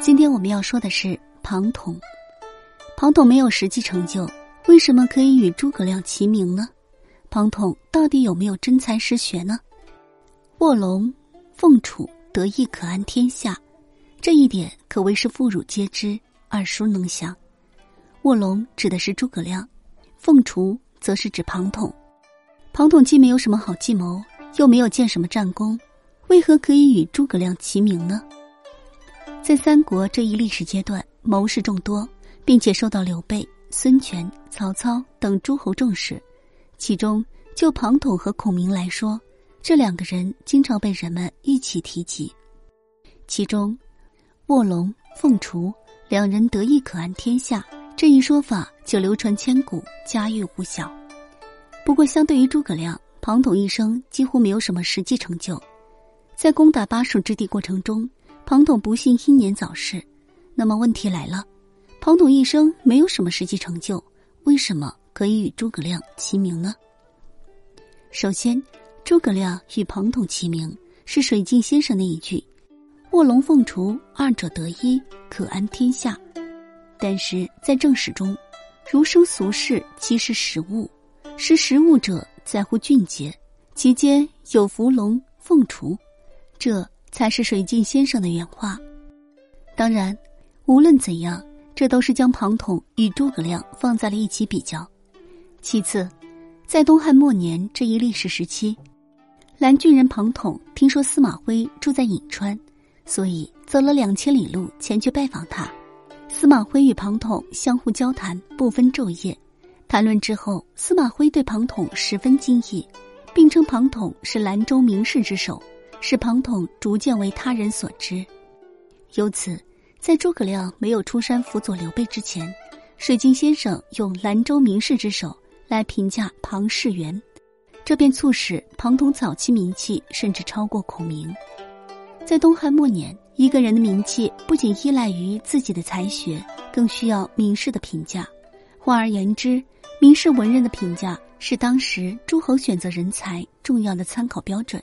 今天我们要说的是庞统。庞统没有实际成就，为什么可以与诸葛亮齐名呢？庞统到底有没有真才实学呢？卧龙凤雏得意可安天下，这一点可谓是妇孺皆知、耳熟能详。卧龙指的是诸葛亮，凤雏则是指庞统。庞统既没有什么好计谋，又没有建什么战功，为何可以与诸葛亮齐名呢？在三国这一历史阶段，谋士众多，并且受到刘备、孙权、曹操等诸侯重视。其中，就庞统和孔明来说，这两个人经常被人们一起提及。其中，卧龙凤雏两人得意可安天下这一说法就流传千古，家喻户晓。不过，相对于诸葛亮，庞统一生几乎没有什么实际成就。在攻打巴蜀之地过程中，庞统不幸英年早逝，那么问题来了：庞统一生没有什么实际成就，为什么可以与诸葛亮齐名呢？首先，诸葛亮与庞统齐名是水镜先生那一句“卧龙凤雏，二者得一，可安天下”。但是在正史中，儒生俗世其实实物，识时务者在乎俊杰，其间有伏龙凤雏，这。才是水镜先生的原话。当然，无论怎样，这都是将庞统与诸葛亮放在了一起比较。其次，在东汉末年这一历史时期，蓝郡人庞统听说司马徽住在颍川，所以走了两千里路前去拜访他。司马徽与庞统相互交谈，不分昼夜。谈论之后，司马徽对庞统十分惊异，并称庞统是兰州名士之首。使庞统逐渐为他人所知，由此，在诸葛亮没有出山辅佐刘备之前，水镜先生用兰州名士之手来评价庞士元，这便促使庞统早期名气甚至超过孔明。在东汉末年，一个人的名气不仅依赖于自己的才学，更需要名士的评价。换而言之，名士文人的评价是当时诸侯选择人才重要的参考标准。